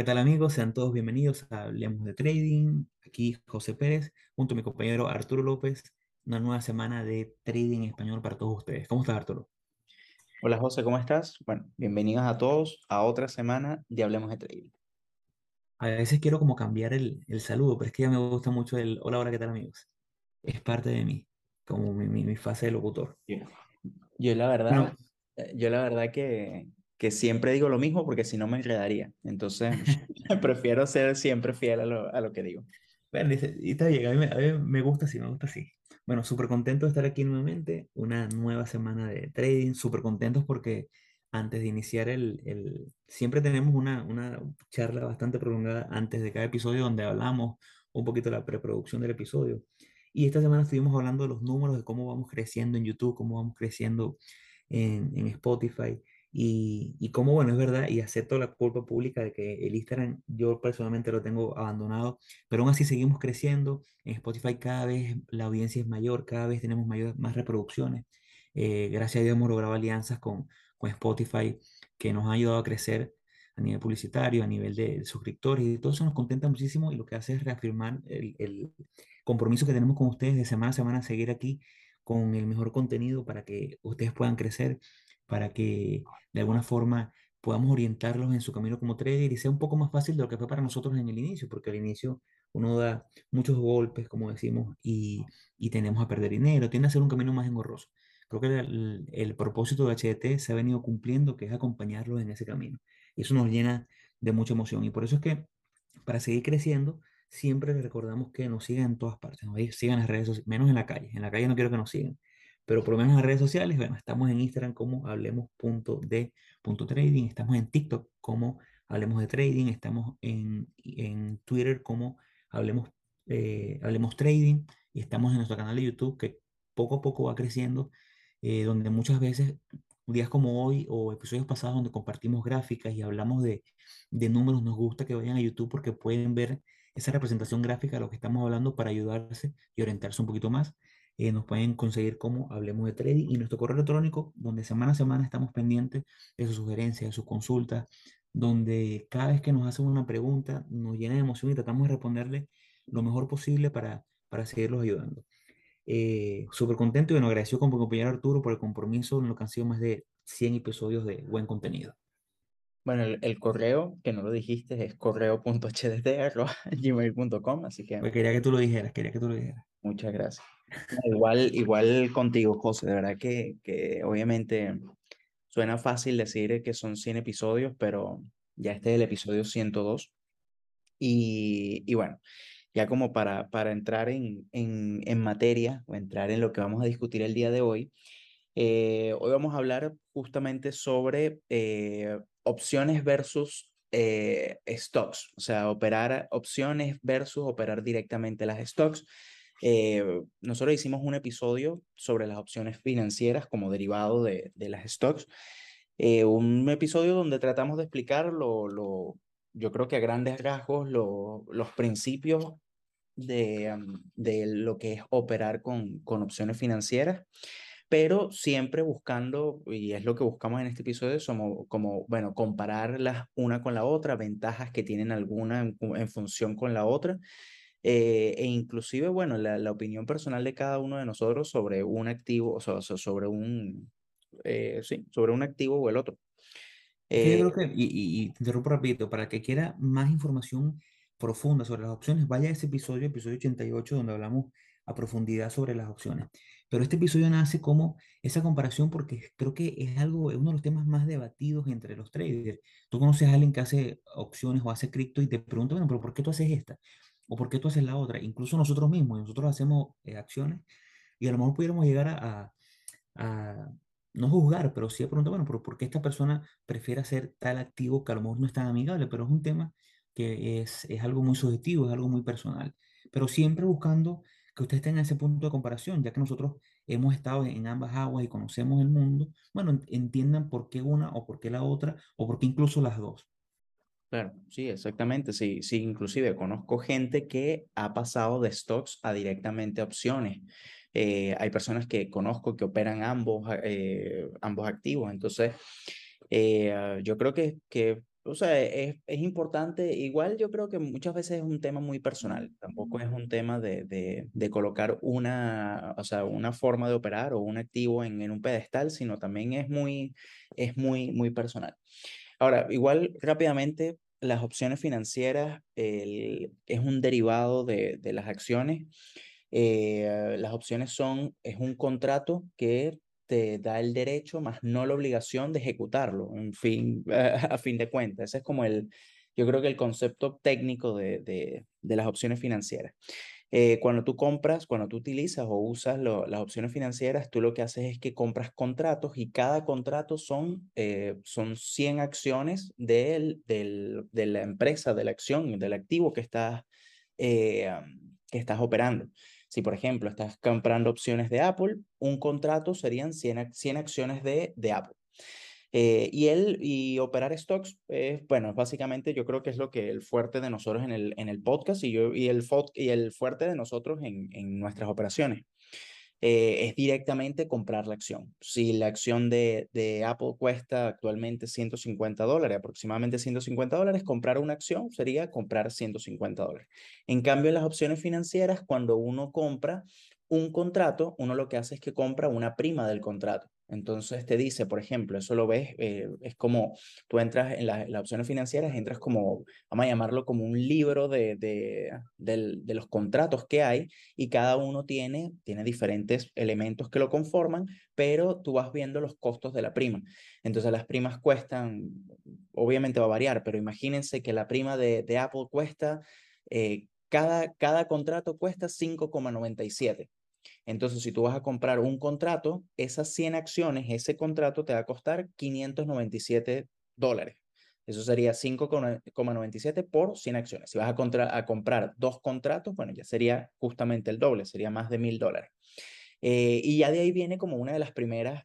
¿qué tal amigos? Sean todos bienvenidos a Hablemos de Trading. Aquí José Pérez, junto a mi compañero Arturo López, una nueva semana de trading español para todos ustedes. ¿Cómo estás, Arturo? Hola José, ¿cómo estás? Bueno, bienvenidos a todos a otra semana de Hablemos de Trading. A veces quiero como cambiar el, el saludo, pero es que ya me gusta mucho el hola, hola, ¿qué tal amigos? Es parte de mí, como mi, mi, mi fase de locutor. Yo, yo la verdad, Bueno, eh, yo la verdad que, que siempre digo lo mismo porque si no me enredaría. Entonces, prefiero ser siempre fiel a lo, a lo que digo. Bueno, y está bien, a mí, me, a mí me gusta así, me gusta así. Bueno, súper contento de estar aquí nuevamente, una nueva semana de trading, súper contentos porque antes de iniciar el, el siempre tenemos una, una charla bastante prolongada antes de cada episodio donde hablamos un poquito de la preproducción del episodio. Y esta semana estuvimos hablando de los números, de cómo vamos creciendo en YouTube, cómo vamos creciendo en, en Spotify. Y, y cómo, bueno, es verdad, y acepto la culpa pública de que el Instagram yo personalmente lo tengo abandonado pero aún así seguimos creciendo. En Spotify cada vez la audiencia es mayor, cada vez tenemos mayor, más reproducciones. Eh, gracias a Dios hemos logrado alianzas con, con Spotify que nos han ayudado a crecer a nivel publicitario, a nivel de suscriptores y todo eso nos contenta muchísimo y lo que hace es reafirmar el, el compromiso que tenemos con ustedes de semana a semana, seguir aquí con el mejor contenido para que ustedes puedan crecer, para que de alguna forma podamos orientarlos en su camino como trader y sea un poco más fácil de lo que fue para nosotros en el inicio, porque al inicio uno da muchos golpes, como decimos, y, y tendemos a perder dinero, tiende a ser un camino más engorroso. Creo que el, propósito de HDT se ha venido cumpliendo, que es acompañarlos en ese camino. Y eso nos llena de mucha emoción. Y por eso es que para seguir creciendo, siempre les recordamos que nos sigan en todas partes, ¿no? sigan en las redes menos en la calle. En la calle no quiero que nos sigan, pero por lo menos en redes sociales, bueno, estamos en Instagram como hablemos.de.trading, estamos en TikTok como hablemos de trading, estamos en, en Twitter como hablemos, eh, hablemos trading y estamos en nuestro canal de YouTube que poco a poco va creciendo, eh, donde muchas veces, días como hoy o episodios pasados donde compartimos gráficas y hablamos de, de números, nos gusta que vayan a YouTube porque pueden ver esa representación gráfica de lo que estamos hablando para ayudarse y orientarse un poquito más. Eh, nos pueden conseguir como Hablemos de Trading y nuestro correo electrónico, donde semana a semana estamos pendientes de sus sugerencias, de sus consultas, donde cada vez que nos hacen una pregunta nos llena de emoción y tratamos de responderle lo mejor posible para, para seguirlos ayudando. Eh, Súper contento y bueno, agradecido con mi compañero Arturo por el compromiso en lo que han sido más de 100 episodios de buen contenido. Bueno, el, el correo, que no lo dijiste, es correo.hdd.gmail.com, así que Pues quería que tú lo dijeras, quería que tú lo dijeras. muchas gracias. Igual, igual contigo, José, de verdad que, que obviamente suena fácil decir que son 100 episodios, pero ya este es el episodio 102. Y, y bueno, ya como para, para entrar en, en, en materia o entrar en lo que vamos a discutir el día de hoy, eh, hoy vamos a hablar justamente sobre eh, opciones versus eh, stocks, o sea, operar opciones versus operar directamente las stocks. Eh, nosotros hicimos un episodio sobre las opciones financieras como derivado de, de las stocks, eh, un episodio donde tratamos de explicar lo, lo, yo creo que a grandes rasgos lo, los principios de, de lo que es operar con, con opciones financieras pero siempre buscando, y es lo que buscamos en este episodio, somos como, bueno, compararlas una con la otra, ventajas que tienen alguna en, en función con la otra, eh, e inclusive, bueno, la, la, opinión personal de cada uno de nosotros sobre un activo, o sea, sobre un, eh, sí, sobre un activo o el otro. Que yo Eh, creo que, y, y, y te interrumpo rapidito, para que quiera más información profunda sobre las opciones, vaya a ese episodio, episodio 88, donde hablamos a profundidad sobre las opciones. Pero este episodio nace como esa comparación porque creo que es algo, es uno de los temas más debatidos entre los traders. Tú conoces a alguien que hace opciones o hace cripto y te pregunta, bueno, pero ¿por qué tú haces esta? ¿O por qué tú haces la otra? Incluso nosotros mismos, nosotros hacemos eh, acciones y a lo mejor pudiéramos llegar a, a a no juzgar, pero sí a preguntar, bueno, ¿por, por qué esta persona prefiere hacer tal activo que a lo mejor no es tan amigable? Pero es un tema que es, es algo muy subjetivo, es algo muy personal. Pero siempre buscando que ustedes tengan ese punto de comparación, ya que nosotros hemos estado en ambas aguas y conocemos el mundo, bueno, entiendan por qué una o por qué la otra, o por qué incluso las dos. Claro, sí, exactamente. Sí, sí, inclusive conozco gente que ha pasado de stocks a directamente opciones. Eh, hay personas que conozco que operan ambos, eh, ambos activos. Entonces, eh, yo creo que, que o sea, es, es, importante, igual yo creo que muchas veces es un tema muy personal, tampoco es un tema de, de, de colocar una, o sea, una forma de operar o un activo en, en, un pedestal, sino también es muy, es muy, muy personal. Ahora, igual rápidamente, las opciones financieras el, es un derivado de, de las acciones. Eh, las opciones son, es un contrato que te da el derecho, más no la obligación de ejecutarlo, en fin, a fin de cuentas. Ese es como el, yo creo que el concepto técnico de, de, de las opciones financieras. Eh, cuando tú compras, cuando tú utilizas o usas lo, las opciones financieras, tú lo que haces es que compras contratos y cada contrato son, eh, son 100 acciones del, de la empresa, de la acción, del activo que estás, eh, que estás operando. Si, por ejemplo, estás comprando opciones de Apple, un contrato serían 100, 100 acciones de, de Apple. Eh, y él, y operar stocks, eh, bueno, básicamente yo creo que es lo que el fuerte de nosotros en el, en el podcast y, yo, y, el, y el fuerte de nosotros en, en nuestras operaciones. Eh, es directamente comprar la acción. Si la acción de, de, Apple cuesta actualmente 150 dólares, aproximadamente 150 dólares, comprar una acción sería comprar 150 dólares. En cambio, en las opciones financieras, cuando uno compra un contrato, uno lo que hace es que compra una prima del contrato. Entonces te dice, por ejemplo, eso lo ves, eh, es como tú entras en las opciones financieras, entras como, vamos a llamarlo como un libro de, de, los contratos que hay y cada uno tiene, tiene diferentes elementos que lo conforman, pero tú vas viendo los costos de la prima. Entonces las primas cuestan, obviamente va a variar, pero imagínense que la prima de, de Apple cuesta, eh, cada, cada contrato cuesta 5,97. Entonces, si tú vas a comprar un contrato, esas 100 acciones, ese contrato te va a costar 597 dólares. Eso sería 5,97 por 100 acciones. Si vas a, a, comprar dos contratos, bueno, ya sería justamente el doble, sería más de mil dólares. Eh, y ya de ahí viene como una de las primeras,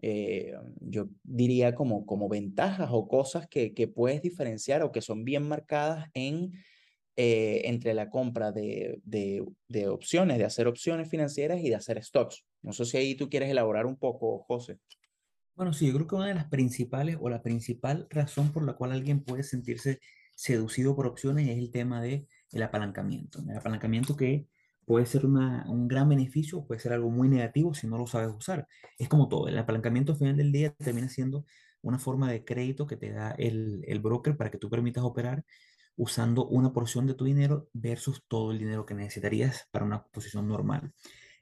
eh, yo diría como, como ventajas o cosas que, que puedes diferenciar o que son bien marcadas en eh, entre la compra de, de, de, opciones, de hacer opciones financieras y de hacer stocks. No sé si ahí tú quieres elaborar un poco, José. Bueno, sí, yo creo que una de las principales o la principal razón por la cual alguien puede sentirse seducido por opciones es el tema del el apalancamiento. El apalancamiento que puede ser una, un gran beneficio, puede ser algo muy negativo si no lo sabes usar. Es como todo, el apalancamiento al final del día termina siendo una forma de crédito que te da el, el broker para que tú permitas operar usando una porción de tu dinero versus todo el dinero que necesitarías para una posición normal.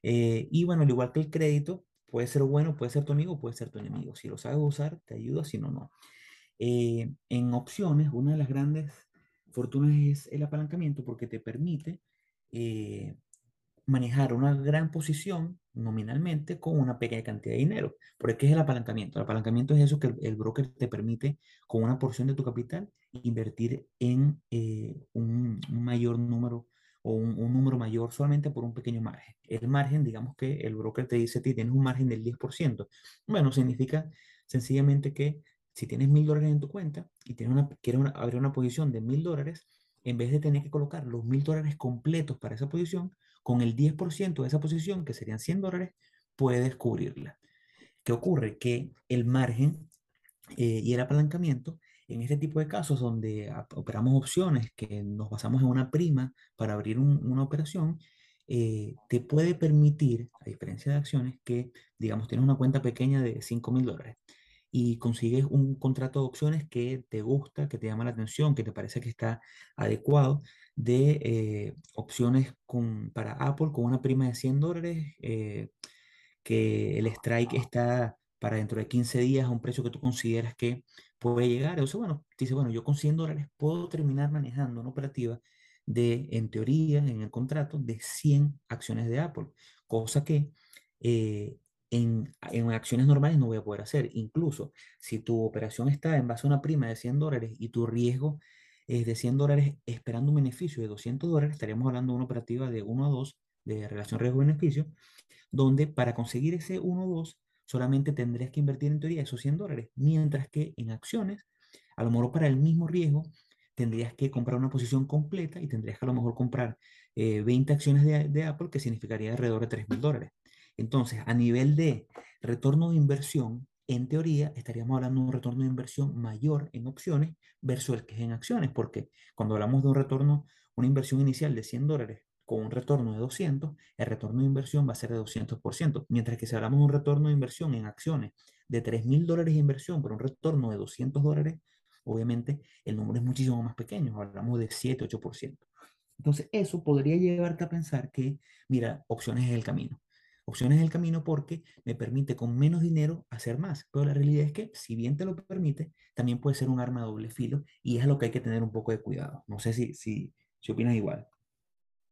Eh, y bueno, al igual que el crédito, puede ser bueno, puede ser tu amigo, puede ser tu enemigo. Si lo sabes usar, te ayuda, si no, no. Eh, en opciones, una de las grandes fortunas es el apalancamiento porque te permite eh, manejar una gran posición nominalmente con una pequeña cantidad de dinero. ¿Por qué es el apalancamiento? El apalancamiento es eso que el, broker te permite con una porción de tu capital invertir en eh, un, mayor número o un, número mayor solamente por un pequeño margen. El margen, digamos que el broker te dice a ti, tienes un margen del 10%. Bueno, significa sencillamente que si tienes mil dólares en tu cuenta y tienes una, quieres abrir una posición de mil dólares, en vez de tener que colocar los mil dólares completos para esa posición, con el 10% de esa posición, que serían 100 dólares, puedes cubrirla. ¿Qué ocurre? Que el margen eh, y el apalancamiento, en este tipo de casos donde operamos opciones que nos basamos en una prima para abrir una operación, eh, te puede permitir, a diferencia de acciones, que, digamos, tienes una cuenta pequeña de 5 mil dólares y consigues un contrato de opciones que te gusta, que te llama la atención, que te parece que está adecuado, de eh, opciones con, para Apple con una prima de 100 dólares, eh, que el strike está para dentro de 15 días a un precio que tú consideras que puede llegar. Entonces, bueno, dice, bueno, yo con 100 dólares puedo terminar manejando una operativa de, en teoría, en el contrato, de 100 acciones de Apple, cosa que eh, en, en, acciones normales no voy a poder hacer. Incluso si tu operación está en base a una prima de 100 dólares y tu riesgo es de 100 dólares esperando un beneficio de 200 dólares, estaríamos hablando de una operativa de 1 a 2 de relación riesgo-beneficio, donde para conseguir ese 1 a 2 solamente tendrías que invertir en teoría esos 100 dólares, mientras que en acciones, a lo mejor para el mismo riesgo, tendrías que comprar una posición completa y tendrías que a lo mejor comprar 20 eh, acciones de, de, Apple, que significaría alrededor de 3 mil dólares. Entonces, a nivel de retorno de inversión, en teoría estaríamos hablando de un retorno de inversión mayor en opciones versus el que es en acciones, porque cuando hablamos de un retorno, una inversión inicial de 100 dólares con un retorno de 200, el retorno de inversión va a ser de 200%, mientras que si hablamos de un retorno de inversión en acciones de 3 mil dólares de inversión por un retorno de 200 dólares, obviamente el número es muchísimo más pequeño, hablamos de 7, 8%. Entonces, eso podría llevarte a pensar que, mira, opciones es el camino. Opciones es el camino porque me permite con menos dinero hacer más. Pero la realidad es que, si bien te lo permite, también puede ser un arma de doble filo y es a lo que hay que tener un poco de cuidado. No sé si, si, si opinas igual.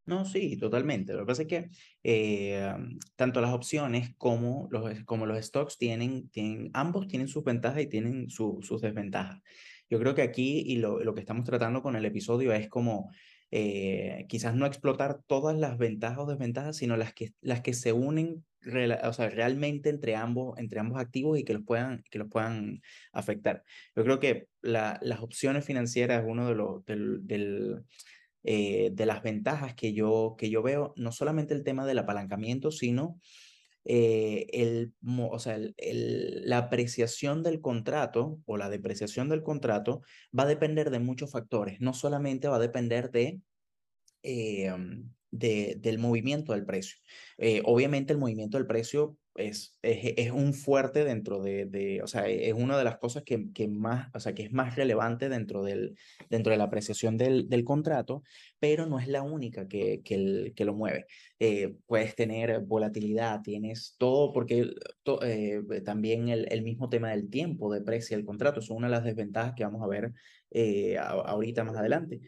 No, sí, totalmente. Lo que pasa es que eh, tanto las opciones como los, como los stocks tienen, tienen, ambos tienen sus ventajas y tienen sus desventajas. Yo creo que aquí y lo, lo que estamos tratando con el episodio es como eh, quizás no explotar todas las ventajas o desventajas, sino las que, las que se unen o sea, realmente entre ambos, entre ambos activos y que los puedan, que los puedan afectar. Yo creo que la, las opciones financieras es uno de los, eh, de las ventajas que yo, que yo veo, no solamente el tema del apalancamiento, sino eh, el, o sea, el, la apreciación del contrato o la depreciación del contrato va a depender de muchos factores. No solamente va a depender de, eh, de del movimiento del precio. Eh, obviamente el movimiento del precio es, es, un fuerte dentro de, de, o sea, es una de las cosas que, que, más, o sea, que es más relevante dentro, del, dentro de la apreciación del, del contrato, pero no es la única que, que, el, que lo mueve. Eh, puedes tener volatilidad, tienes todo, porque eh, también el, el, mismo tema del tiempo de precio del contrato, son una de las desventajas que vamos a ver eh, ahorita más adelante.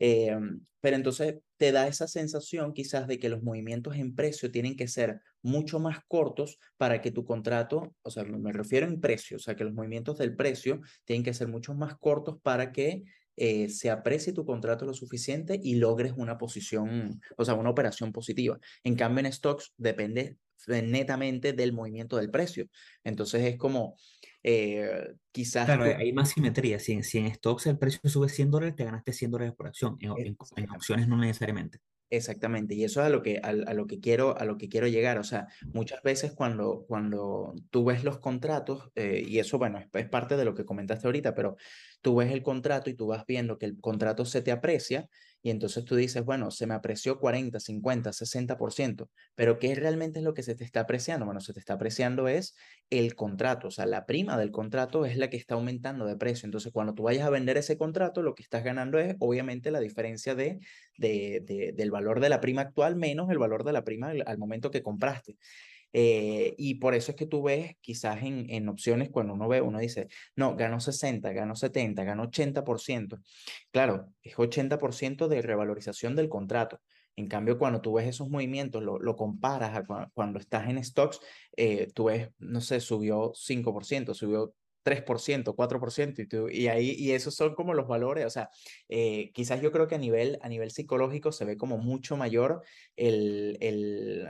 Em, pero entonces te da esa sensación quizás de que los movimientos en precio tienen que ser mucho más cortos para que tu contrato, o sea, me refiero en precio, o sea, que los movimientos del precio tienen que ser mucho más cortos para que eh, se aprecie tu contrato lo suficiente y logres una posición, o sea, una operación positiva. En cambio, en stocks depende netamente del movimiento del precio. Entonces es como, eh, quizás... Claro, hay más simetría. Si en, si en stocks el precio sube 100 dólares, te ganaste 100 dólares por acción. En, en, opciones no necesariamente. Exactamente, y eso es a lo que, a, lo que, quiero, a lo que quiero llegar. O sea, muchas veces cuando, cuando tú ves los contratos, eh, y eso, bueno, es, parte de lo que comentaste ahorita, pero tú ves el contrato y tú vas viendo que el contrato se te aprecia, y entonces tú dices, bueno, se me apreció 40, 50, 60%, pero ¿qué realmente es lo que se te está apreciando? Bueno, se te está apreciando es el contrato, o sea, la prima del contrato es la que está aumentando de precio. Entonces, cuando tú vayas a vender ese contrato, lo que estás ganando es obviamente la diferencia de, de, del valor de la prima actual menos el valor de la prima al, momento que compraste. Eh, y por eso es que tú ves quizás en, en, opciones cuando uno ve, uno dice, no, ganó 60, ganó 70, ganó 80%. Claro, es 80% de revalorización del contrato. En cambio, cuando tú ves esos movimientos, lo, lo comparas a cuando, estás en stocks, eh, tú ves, no sé, subió 5%, subió 3%, 4%, y, tú, y ahí, y esos son como los valores, o sea, eh, quizás yo creo que a nivel, a nivel psicológico se ve como mucho mayor el, el,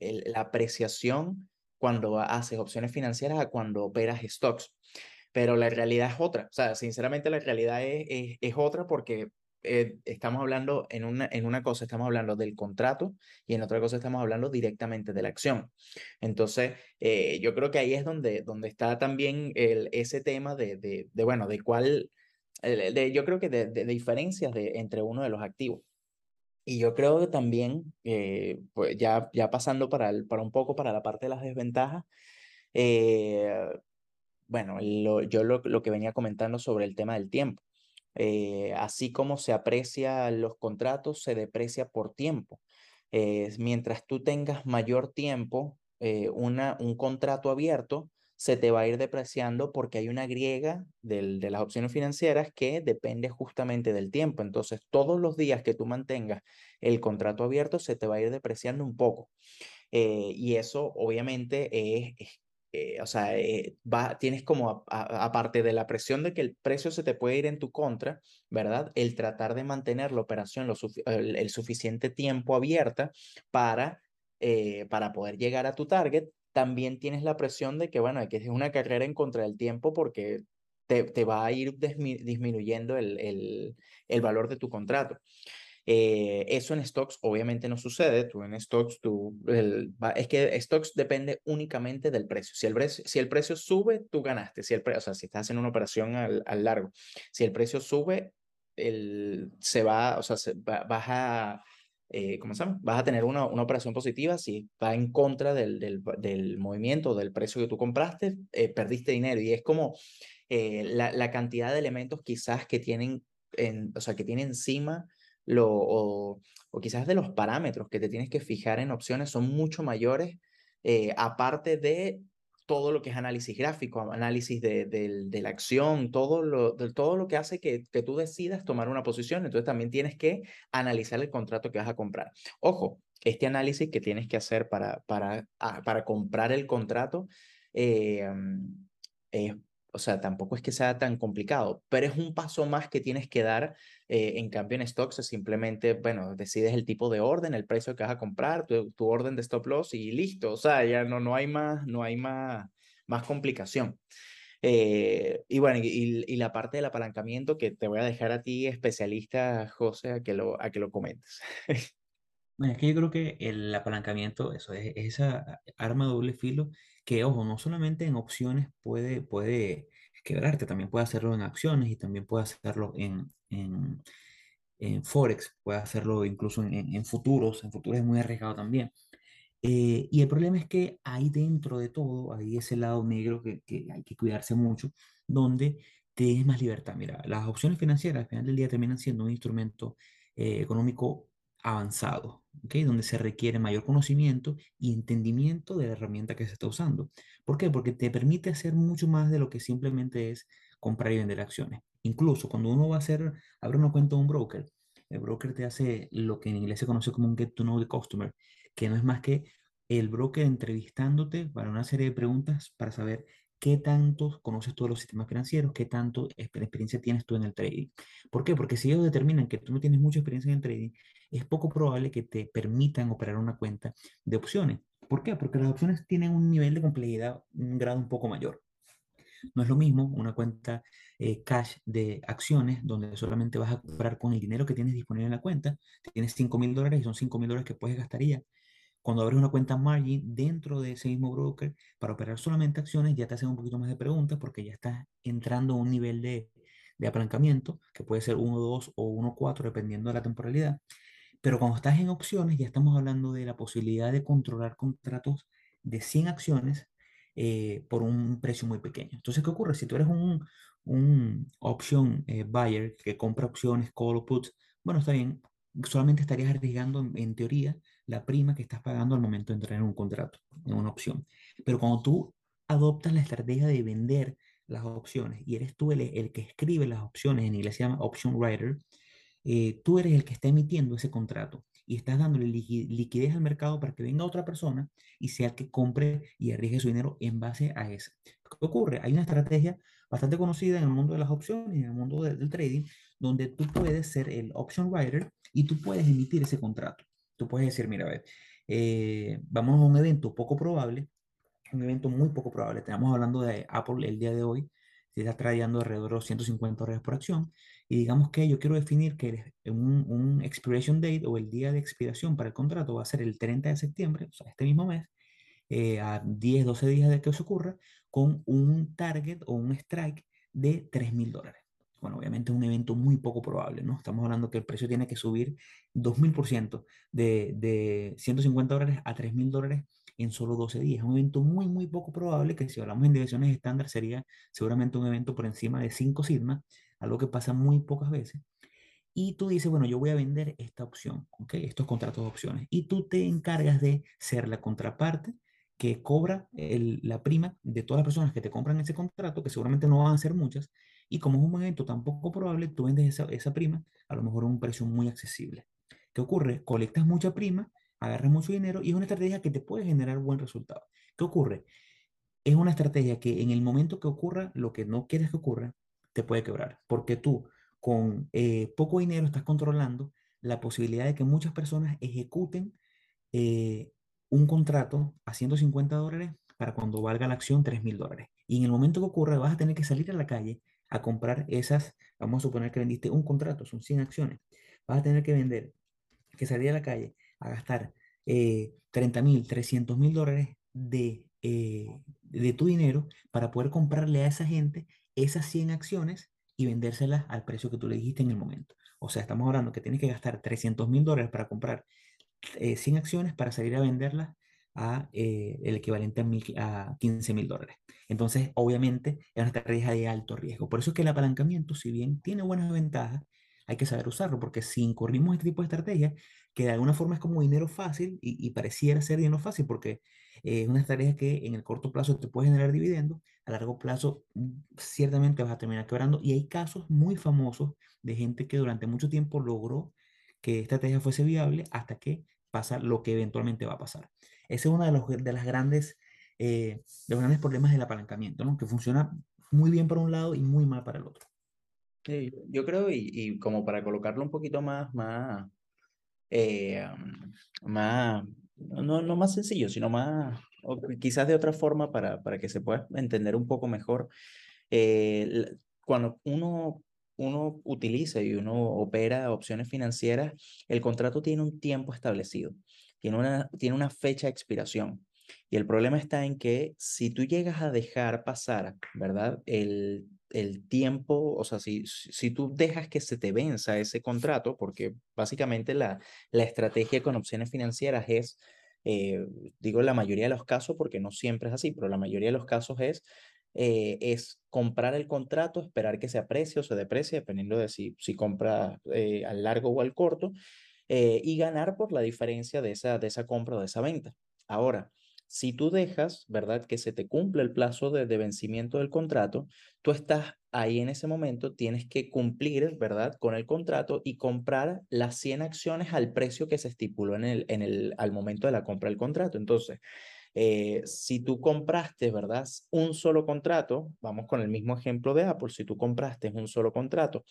la apreciación cuando haces opciones financieras a cuando operas stocks. Pero la realidad es otra, o sea, sinceramente la realidad es, es, es otra porque eh, estamos hablando en una, en una cosa, estamos hablando del contrato y en otra cosa estamos hablando directamente de la acción. Entonces, eh, yo creo que ahí es donde, donde está también el, ese tema de, de, bueno, de cuál, de, yo creo que de, de, diferencias de, entre uno de los activos. Y yo creo que también, eh, pues ya, ya pasando para, el, para un poco para la parte de las desventajas, bueno, lo, yo lo, lo que venía comentando sobre el tema del tiempo. Eh, así como se aprecia los contratos, se deprecia por tiempo. Eh, mientras tú tengas mayor tiempo, eh, una, un contrato abierto, se te va a ir depreciando porque hay una griega del, de las opciones financieras que depende justamente del tiempo. Entonces, todos los días que tú mantengas el contrato abierto, se te va a ir depreciando un poco. y eso obviamente es, es eh, o sea, eh, va, tienes como, aparte de la presión de que el precio se te puede ir en tu contra, ¿verdad? El tratar de mantener la operación el, suficiente tiempo abierta para, eh, para poder llegar a tu target, también tienes la presión de que, bueno, que es una carrera en contra del tiempo porque te, te va a ir disminuyendo el, el, el valor de tu contrato. Eh, eso en stocks obviamente no sucede. Tú en stocks, tú, es que stocks depende únicamente del precio. Si el precio, si el precio sube, tú ganaste. Si el o sea, si estás haciendo una operación al, al largo, si el precio sube, el, se va, o sea, se, vas a, eh, ¿cómo se llama? Vas a tener una, una operación positiva si va en contra del, del, del movimiento, del precio que tú compraste, eh, perdiste dinero. Y es como eh, la, la cantidad de elementos quizás que tienen, en, o sea, que tiene encima lo, o, o, quizás de los parámetros que te tienes que fijar en opciones son mucho mayores, eh, aparte de todo lo que es análisis gráfico, análisis de, de, la acción, todo lo, todo lo que hace que, que tú decidas tomar una posición. Entonces también tienes que analizar el contrato que vas a comprar. Ojo, este análisis que tienes que hacer para, para, ah, para comprar el contrato eh, es o sea, tampoco es que sea tan complicado, pero es un paso más que tienes que dar. Eh, en cambio, en stocks simplemente, bueno, decides el tipo de orden, el precio que vas a comprar, tu, tu, orden de stop loss y listo. O sea, ya no, no hay más, no hay más, más complicación. Eh, y bueno, y, y, la parte del apalancamiento que te voy a dejar a ti, especialista, José, a que lo, a que lo comentes. Bueno, es que yo creo que el apalancamiento, eso es, es esa arma de doble filo que, ojo, no solamente en opciones puede, puede quebrarte, también puede hacerlo en acciones y también puede hacerlo en, en, en Forex, puede hacerlo incluso en, en, futuros, en futuros es muy arriesgado también. Eh, y el problema es que ahí dentro de todo, hay ese lado negro que, que hay que cuidarse mucho, donde te es más libertad. Mira, las opciones financieras al final del día terminan siendo un instrumento eh, económico avanzado, ¿okay? donde se requiere mayor conocimiento y entendimiento de la herramienta que se está usando. ¿Por qué? Porque te permite hacer mucho más de lo que simplemente es comprar y vender acciones. Incluso cuando uno va a hacer, abre una cuenta de un broker, el broker te hace lo que en inglés se conoce como un get to know the customer, que no es más que el broker entrevistándote para una serie de preguntas para saber qué tanto conoces tú de los sistemas financieros, qué tanto experiencia tienes tú en el trading. ¿Por qué? Porque si ellos determinan que tú no tienes mucha experiencia en el trading, es poco probable que te permitan operar una cuenta de opciones. ¿Por qué? Porque las opciones tienen un nivel de complejidad, un grado un poco mayor. No es lo mismo una cuenta eh, cash de acciones donde solamente vas a comprar con el dinero que tienes disponible en la cuenta. Tienes 5 mil dólares y son 5 mil dólares que puedes gastar ya. Cuando abres una cuenta margin dentro de ese mismo broker para operar solamente acciones, ya te hacen un poquito más de preguntas porque ya estás entrando a un nivel de, de apalancamiento que puede ser 1.2 o 1.4 dependiendo de la temporalidad. Pero cuando estás en opciones, ya estamos hablando de la posibilidad de controlar contratos de 100 acciones eh, por un precio muy pequeño. Entonces, ¿qué ocurre? Si tú eres un, un option eh, buyer que compra opciones, call o puts, bueno, está bien, solamente estarías arriesgando en, en, teoría la prima que estás pagando al momento de entrar en un contrato, en una opción. Pero cuando tú adoptas la estrategia de vender las opciones y eres tú el, el que escribe las opciones, en inglés se llama option writer, eh, tú eres el que está emitiendo ese contrato y estás dándole liquidez al mercado para que venga otra persona y sea el que compre y arriesgue su dinero en base a eso. ¿Qué ocurre? Hay una estrategia bastante conocida en el mundo de las opciones en el mundo de, del trading, donde tú puedes ser el option writer y tú puedes emitir ese contrato. Tú puedes decir, mira, a ver, eh, vamos a un evento poco probable, un evento muy poco probable. Estamos hablando de Apple el día de hoy, se está tradeando alrededor de los 150 dólares por acción. Y digamos que yo quiero definir que un, un, expiration date o el día de expiración para el contrato va a ser el 30 de septiembre, o sea, este mismo mes, eh, a 10, 12 días de que eso ocurra, con un target o un strike de 3 mil dólares. Bueno, obviamente es un evento muy poco probable, ¿no? Estamos hablando que el precio tiene que subir 2000% de, de 150 dólares a 3 mil dólares en solo 12 días. Un evento muy, muy poco probable que si hablamos en direcciones estándar sería seguramente un evento por encima de 5 sigma, algo que pasa muy pocas veces. Y tú dices, bueno, yo voy a vender esta opción, ¿ok? Estos contratos de opciones. Y tú te encargas de ser la contraparte que cobra el, la prima de todas las personas que te compran ese contrato, que seguramente no van a ser muchas, y como es un evento tan poco probable, tú vendes esa, esa prima a lo mejor a un precio muy accesible. ¿Qué ocurre? Colectas mucha prima agarras mucho dinero y es una estrategia que te puede generar buen resultado. ¿Qué ocurre? Es una estrategia que en el momento que ocurra lo que no quieres que ocurra, te puede quebrar, porque tú con eh, poco dinero estás controlando la posibilidad de que muchas personas ejecuten eh, un contrato a 150 dólares para cuando valga la acción 3 mil dólares. Y en el momento que ocurra vas a tener que salir a la calle a comprar esas, vamos a suponer que vendiste un contrato, son 100 acciones, vas a tener que vender que salir a la calle a gastar eh, 30 mil, 300 mil dólares de, eh, de tu dinero para poder comprarle a esa gente esas 100 acciones y vendérselas al precio que tú le dijiste en el momento. O sea, estamos hablando que tienes que gastar 300 mil dólares para comprar 100 eh, acciones para salir a venderlas a eh, el equivalente a, a 15 mil dólares. Entonces, obviamente, es una estrategia de alto riesgo. Por eso es que el apalancamiento, si bien tiene buenas ventajas, hay que saber usarlo, porque si incurrimos este tipo de estrategia, que de alguna forma es como dinero fácil y, y pareciera ser dinero fácil, porque eh, es una estrategia que en el corto plazo te puede generar dividendos, a largo plazo mm, ciertamente vas a terminar quebrando, y hay casos muy famosos de gente que durante mucho tiempo logró que esta estrategia fuese viable hasta que pasa lo que eventualmente va a pasar. Ese es uno de los, las grandes, eh, de grandes problemas del apalancamiento, ¿no? que funciona muy bien para un lado y muy mal para el otro. Yo creo, y, y como para colocarlo un poquito más, más, eh, más no, no más sencillo, sino más, o quizás de otra forma para, para que se pueda entender un poco mejor. Eh, cuando uno, uno utiliza y uno opera opciones financieras, el contrato tiene un tiempo establecido, tiene una, tiene una fecha de expiración. Y el problema está en que si tú llegas a dejar pasar, ¿verdad? El, el tiempo, o sea, si, si tú dejas que se te venza ese contrato, porque básicamente la, la estrategia con opciones financieras es, eh, digo la mayoría de los casos, porque no siempre es así, pero la mayoría de los casos es, eh, es comprar el contrato, esperar que se aprecie o se deprecie, dependiendo de si, si compra eh, al largo o al corto, y ganar por la diferencia de esa, de esa compra o de esa venta. Ahora, si tú dejas, ¿verdad? Que se te cumple el plazo de, vencimiento del contrato, tú estás ahí en ese momento, tienes que cumplir, ¿verdad? Con el contrato y comprar las 100 acciones al precio que se estipuló en el, en el, al momento de la compra del contrato. Entonces, eh, si tú compraste, ¿verdad? Un solo contrato, vamos con el mismo ejemplo de Apple, si tú compraste un solo contrato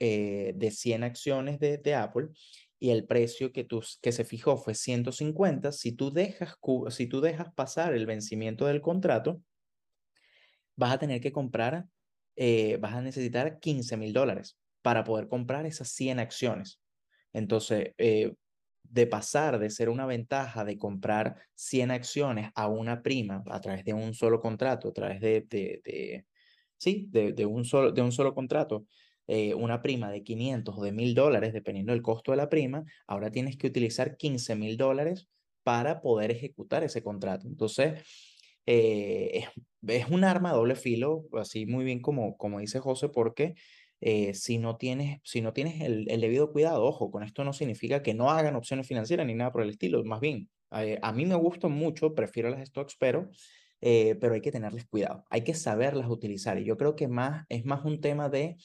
eh, de 100 acciones de Apple y el precio que, tú, que se fijó fue 150, si tú, dejas, si tú dejas pasar el vencimiento del contrato, vas a tener que comprar, eh, vas a necesitar 15 mil dólares para poder comprar esas 100 acciones. Entonces, eh, de pasar de ser una ventaja de comprar 100 acciones a una prima a través de un solo contrato, a través de, de, de sí, de, de, un solo, de un solo contrato, eh, una prima de 500 o de 1000 dólares, dependiendo del costo de la prima, ahora tienes que utilizar 15 mil dólares para poder ejecutar ese contrato. Entonces, eh, es, un arma a doble filo, así muy bien como, como dice José, porque eh, si no tienes, si no tienes el, debido cuidado, ojo, con esto no significa que no hagan opciones financieras ni nada por el estilo, más bien, a mí me gustan mucho, prefiero las stocks, pero, pero hay que tenerles cuidado, hay que saberlas utilizar y yo creo que más, es más un tema de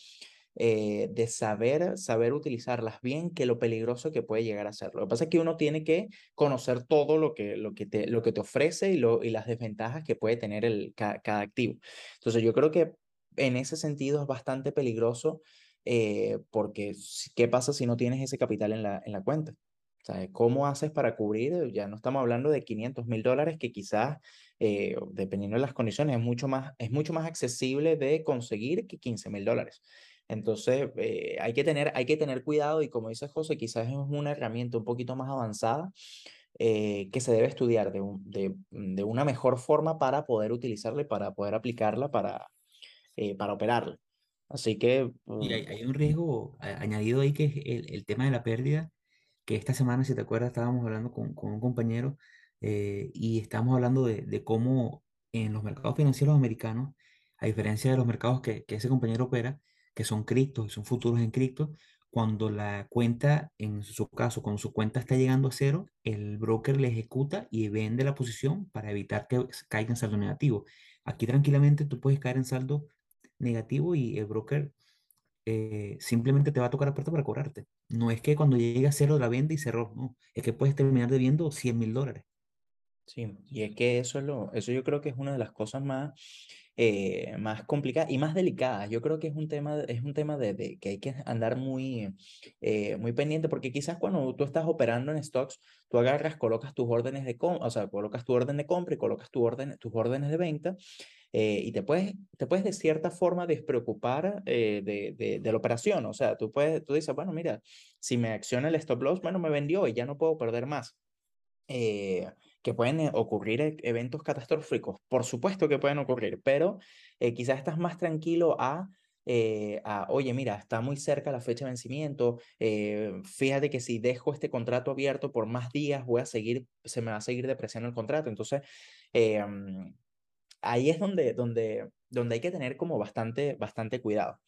eh, de saber, saber utilizarlas bien que lo peligroso que puede llegar a ser. Lo que pasa es que uno tiene que conocer todo lo que, lo que, te, lo que te ofrece y, lo, y las desventajas que puede tener el, cada, activo. Entonces yo creo que en ese sentido es bastante peligroso eh, porque ¿qué pasa si no tienes ese capital en la, en la cuenta? ¿Cómo haces para cubrir? Ya no estamos hablando de 500 mil dólares que quizás, eh, dependiendo de las condiciones, es mucho, más, es mucho más accesible de conseguir que 15 mil dólares. Entonces, eh, hay, que tener, hay que tener cuidado y como dice José, quizás es una herramienta un poquito más avanzada eh, que se debe estudiar de, de, de, una mejor forma para poder utilizarla y para poder aplicarla para, eh, para operarla. Así que... Y hay, hay, un riesgo añadido ahí que es el, el, tema de la pérdida, que esta semana, si te acuerdas, estábamos hablando con, con un compañero y estábamos hablando de, de cómo en los mercados financieros americanos, a diferencia de los mercados que, que ese compañero opera, que son criptos, son futuros en cripto, cuando la cuenta, en su caso, cuando su cuenta está llegando a cero, el broker le ejecuta y vende la posición para evitar que caiga en saldo negativo. Aquí tranquilamente tú puedes caer en saldo negativo y el broker eh, simplemente te va a tocar la puerta para cobrarte. No es que cuando llegue a cero la vende y cerró, no, es que puedes terminar debiendo 100 mil dólares. Sí, y es que eso es lo, eso yo creo que es una de las cosas más eh, más complicada y más delicada. Yo creo que es un tema, es un tema de, que hay que andar muy, eh, muy pendiente porque quizás cuando tú estás operando en stocks, tú agarras, colocas tus órdenes de compra, o sea, colocas tu orden de compra y colocas tu orden, tus órdenes de venta eh, y te puedes, te puedes de cierta forma despreocupar eh, de, de, de, la operación. O sea, tú, puedes, tú dices, bueno, mira, si me acciona el stop loss, bueno, me vendió y ya no puedo perder más. Eh, que pueden eh, ocurrir e, eventos catastróficos, por supuesto que pueden ocurrir, pero eh, quizás estás más tranquilo a, a, oye, mira, está muy cerca la fecha de vencimiento, fíjate que si dejo este contrato abierto por más días, voy a seguir, se me va a seguir depreciando el contrato. Entonces, em, ahí es donde, donde, donde hay que tener como bastante, bastante cuidado.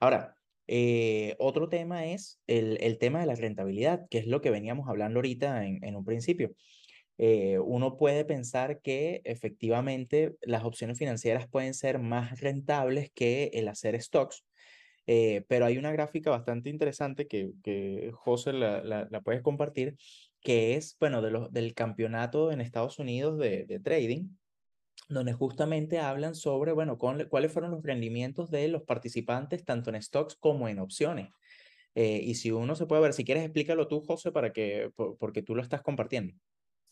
Ahora, eh, otro tema es el, el, tema de la rentabilidad, que es lo que veníamos hablando ahorita en, en un principio. Eh, uno puede pensar que efectivamente las opciones financieras pueden ser más rentables que el hacer stocks, eh, pero hay una gráfica bastante interesante que, que José la, puedes compartir, que es, bueno, del campeonato en Estados Unidos de, trading, donde justamente hablan sobre, bueno, cuáles fueron los rendimientos de los participantes tanto en stocks como en opciones. Eh, y si uno se puede ver, si quieres explícalo tú, José, para que, por, porque tú lo estás compartiendo.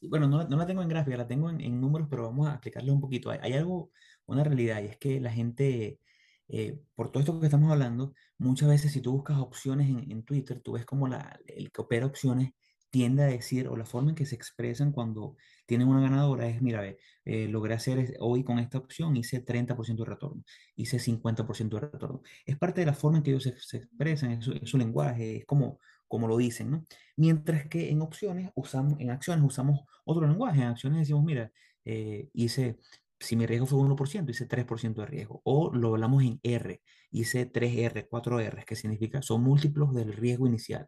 Bueno, no, no la tengo en gráfica, la tengo en, en, números, pero vamos a explicarle un poquito. Hay, hay algo, una realidad, y es que la gente, eh, por todo esto que estamos hablando, muchas veces si tú buscas opciones en, en Twitter, tú ves como la, el que opera opciones tiende a decir, o la forma en que se expresan cuando tienen una ganadora es, mira, eh, logré hacer hoy con esta opción, hice 30% de retorno, hice 50% de retorno. Es parte de la forma en que ellos se, se expresan, es su, es su, lenguaje, es como, como lo dicen, ¿no? Mientras que en opciones usamos, en acciones usamos otro lenguaje, en acciones decimos, mira, eh, hice, si mi riesgo fue 1%, hice 3% de riesgo, o lo hablamos en R, hice 3R, 4R, que significa, son múltiplos del riesgo inicial.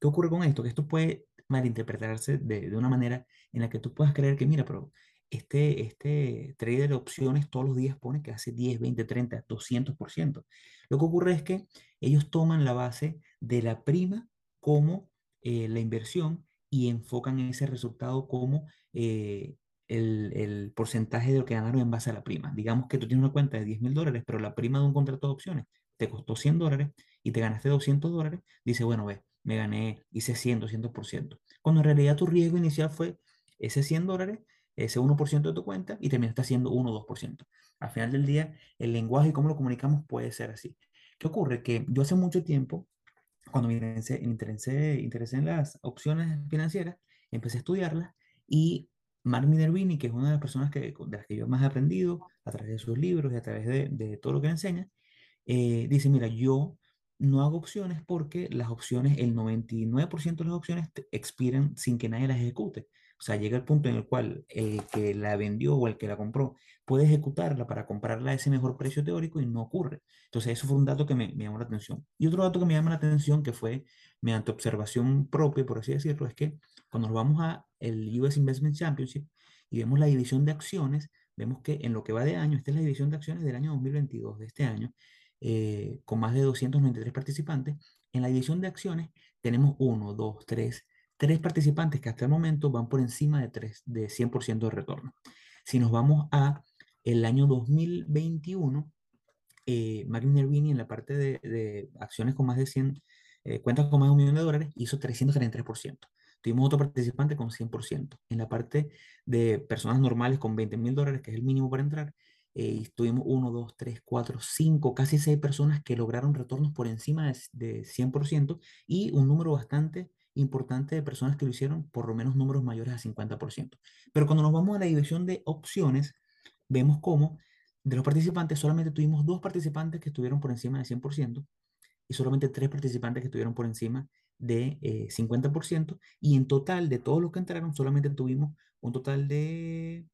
¿Qué ocurre con esto? Que esto puede malinterpretarse de, de, una manera en la que tú puedas creer que, mira, pero este, este trader de opciones todos los días pone que hace 10, 20, 30, 200%. Lo que ocurre es que ellos toman la base de la prima como eh, la inversión y enfocan ese resultado como eh, el, el, porcentaje de lo que ganaron en base a la prima. Digamos que tú tienes una cuenta de 10 mil dólares, pero la prima de un contrato de opciones te costó 100 dólares y te ganaste 200 dólares, dice, bueno, ve, me gané, hice 100, 200%. Cuando en realidad tu riesgo inicial fue ese 100 dólares, ese 1% de tu cuenta y terminaste haciendo 1 o 2%. Al final del día, el lenguaje y cómo lo comunicamos puede ser así. ¿Qué ocurre? Que yo hace mucho tiempo, cuando me interesé, interesé, interesé en las opciones financieras, empecé a estudiarlas y Mark Minervini, que es una de las personas que, de las que yo más he aprendido a través de sus libros y a través de, de todo lo que enseña, eh, dice, mira, yo no hago opciones porque las opciones, el 99% de las opciones expiran sin que nadie las ejecute. O sea, llega el punto en el cual el que la vendió o el que la compró puede ejecutarla para comprarla a ese mejor precio teórico y no ocurre. Entonces, eso fue un dato que me, me llamó la atención. Y otro dato que me llama la atención, que fue mediante observación propia, por así decirlo, es que cuando nos vamos a el US Investment Championship y vemos la división de acciones, vemos que en lo que va de año, esta es la división de acciones del año 2022, de este año, eh, con más de 293 participantes. En la división de acciones tenemos uno, dos, tres, tres participantes que hasta el momento van por encima de, 3, de 100% de retorno. Si nos vamos a el año 2021, eh, Mark Nervini en la parte de, de, acciones con más de 100, eh, cuentas con más de un millón de dólares, hizo 333%. Tuvimos otro participante con 100%. En la parte de personas normales con 20 mil dólares, que es el mínimo para entrar, eh, tuvimos 1, 2, 3, 4, 5, casi 6 personas que lograron retornos por encima de, de 100% y un número bastante importante de personas que lo hicieron por lo menos números mayores a 50%. Pero cuando nos vamos a la división de opciones, vemos cómo de los participantes solamente tuvimos dos participantes que estuvieron por encima del 100% y solamente tres participantes que estuvieron por encima de eh, 50% y en total de todos los que entraron solamente tuvimos un total de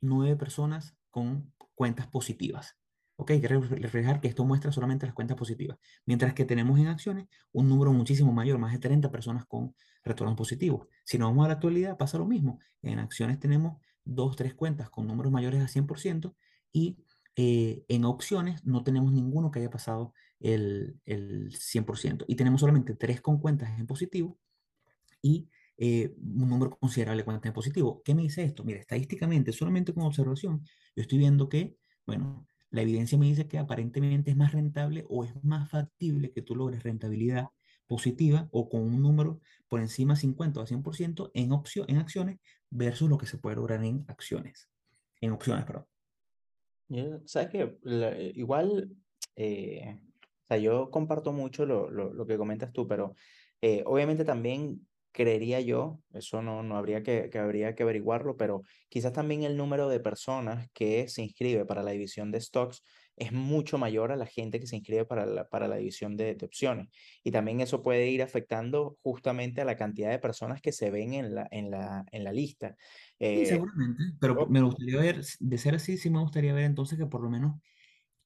nueve personas con cuentas positivas. Ok, hay reflejar que esto muestra solamente las cuentas positivas, mientras que tenemos en acciones un número muchísimo mayor, más de 30 personas con retornos positivos. Si nos vamos a la actualidad, pasa lo mismo. En acciones tenemos dos, tres cuentas con números mayores a 100% y eh, en opciones no tenemos ninguno que haya pasado el, el 100%. Y tenemos solamente tres con cuentas en positivo y eh, un número considerable de cuentas en positivo. ¿Qué me dice esto? Mira, estadísticamente, solamente con observación, yo estoy viendo que, bueno, la evidencia me dice que aparentemente es más rentable o es más factible que tú logres rentabilidad positiva o con un número por encima 50 o 100% en, opción, en acciones versus lo que se puede lograr en acciones, en opciones, perdón. Sabes que igual, eh, o sea, yo comparto mucho lo, lo, lo que comentas tú, pero eh, obviamente también creería yo, eso no, no habría que, que, habría que averiguarlo, pero quizás también el número de personas que se inscribe para la división de stocks es mucho mayor a la gente que se inscribe para la, para la división de, de opciones. Y también eso puede ir afectando justamente a la cantidad de personas que se ven en la, en la, en la lista. Sí, Eh, seguramente, pero me gustaría ver, de ser así, sí me gustaría ver entonces que por lo menos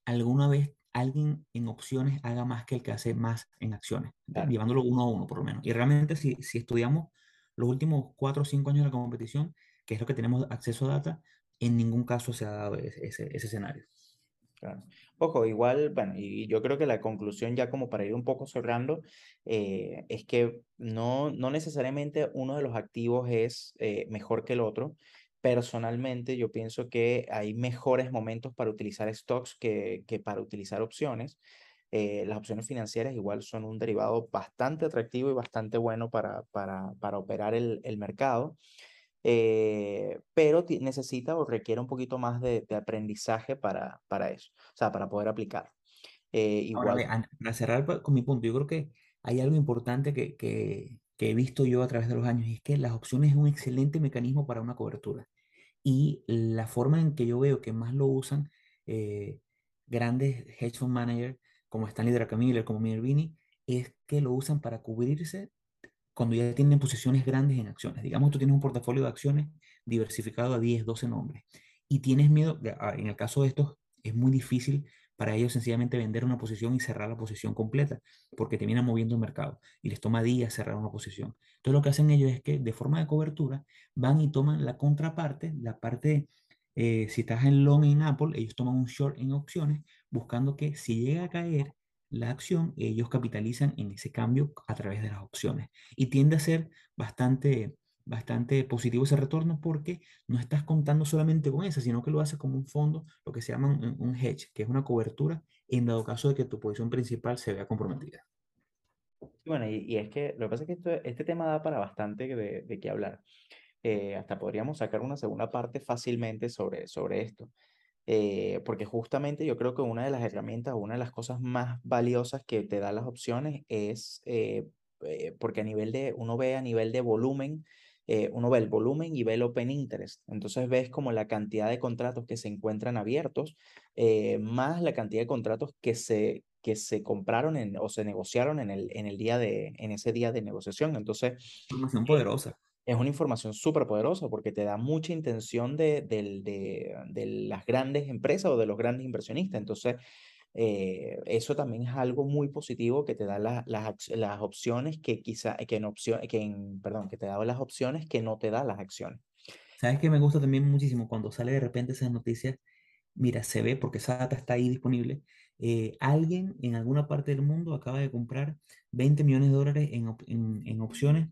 alguna vez alguien en opciones haga más que el que hace más en acciones, claro. llevándolo uno a uno por lo menos. Y realmente si, si estudiamos los últimos cuatro o cinco años de la competición, que es lo que tenemos acceso a data, en ningún caso se ha dado ese, ese, ese escenario. Claro. Ojo, igual, bueno, y yo creo que la conclusión ya como para ir un poco cerrando, eh, es que no, no necesariamente uno de los activos es eh, mejor que el otro. Personalmente, yo pienso que hay mejores momentos para utilizar stocks que, que para utilizar opciones. Eh, las opciones financieras igual son un derivado bastante atractivo y bastante bueno para, para, para operar el, el mercado eh, pero necesita o requiere un poquito más de, aprendizaje para, para eso, o sea, para poder aplicar. Eh, igual, para cerrar con mi punto, yo creo que hay algo importante que, que, que he visto yo a través de los años y es que las opciones es un excelente mecanismo para una cobertura. Y la forma en que yo veo que más lo usan eh, grandes hedge fund managers como Stanley Druckenmiller, como Minervini, es que lo usan para cubrirse cuando ya tienen posiciones grandes en acciones. Digamos, tú tienes un portafolio de acciones diversificado a 10, 12 nombres y tienes miedo, ah, en el caso de estos, es muy difícil para ellos sencillamente vender una posición y cerrar la posición completa, porque terminan moviendo el mercado y les toma días cerrar una posición. Entonces lo que hacen ellos es que de forma de cobertura van y toman la contraparte, la parte, eh, si estás en long en Apple, ellos toman un short en opciones, buscando que si llega a caer la acción, ellos capitalizan en ese cambio a través de las opciones. Y tiende a ser bastante, bastante positivo ese retorno porque no estás contando solamente con esa, sino que lo haces como un fondo, lo que se llama un, un hedge, que es una cobertura en dado caso de que tu posición principal se vea comprometida. bueno, y, y es que lo que pasa es que esto- este tema da para bastante de, de qué hablar. Eh, hasta podríamos sacar una segunda parte fácilmente sobre, sobre esto. Eh, porque justamente yo creo que una de las herramientas, una de las cosas más valiosas que te da las opciones es, eh, eh, porque a nivel de, uno ve a nivel de volumen, eh, uno ve el volumen y ve el open interest. Entonces ves como la cantidad de contratos que se encuentran abiertos, eh, más la cantidad de contratos que se, que se compraron en, o se negociaron en el, en el día de, en ese día de negociación. Entonces, Información poderosa. es una información súper poderosa porque te da mucha intención de, del- de, de las grandes empresas o de los grandes inversionistas. Entonces, eh, eso también es algo muy positivo que te da la- ac- las opciones que quizá, que en opción, que en, perdón, que te da las opciones que no te da las acciones. ¿Sabes qué me gusta también muchísimo cuando sale de repente esas noticias? Mira, se ve porque esa data está ahí disponible. eh, alguien en alguna parte del mundo acaba de comprar 20 millones de dólares en, en- en opciones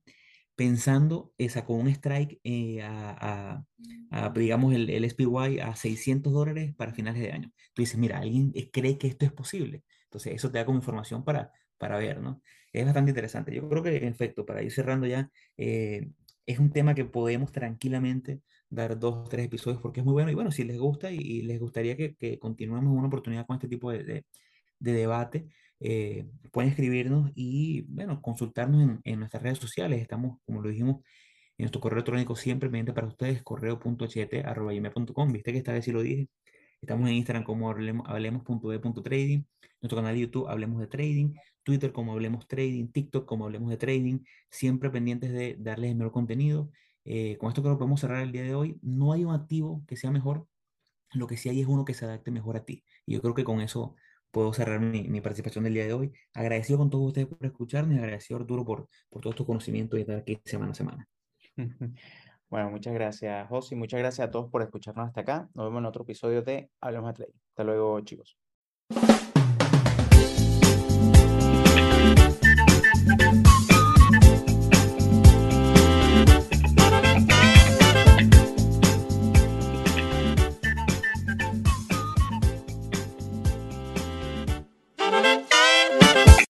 pensando, eh, sacó un strike eh, a, a- a, digamos, el, el SPY a 600 dólares para finales de año. Tú dices, mira, alguien eh, cree que esto es posible. Entonces, eso te da como información para, para ver, ¿no? Es bastante interesante. Yo creo que, en efecto, para ir cerrando ya, eh, es un tema que podemos tranquilamente dar dos tres episodios porque es muy bueno. Y bueno, si les gusta y, y les gustaría que, que continuemos una oportunidad con este tipo de, de, de debate, eh, pueden escribirnos y, bueno, consultarnos en, en nuestras redes sociales. Estamos, como lo dijimos, en nuestro correo electrónico siempre pendiente para ustedes, correo.ht.com. Viste que esta vez sí lo dije. Estamos en Instagram como hablemos, hablemos.de.trading, nuestro canal de YouTube Hablemos de Trading, Twitter como Hablemos Trading, TikTok como Hablemos de Trading, siempre pendientes de darles el mejor contenido. Eh, con esto creo que podemos cerrar el día de hoy. No hay un activo que sea mejor, lo que sí hay es uno que se adapte mejor a ti. Y yo creo que con eso puedo cerrar mi, participación del día de hoy. Agradecido con todos ustedes por escucharme, agradecido Arturo por, por todos tus conocimientos y estar aquí semana a semana. Bueno, muchas gracias, José, muchas gracias a todos por escucharnos hasta acá. Nos vemos en otro episodio de Hablemos de Trading. Hasta luego, chicos.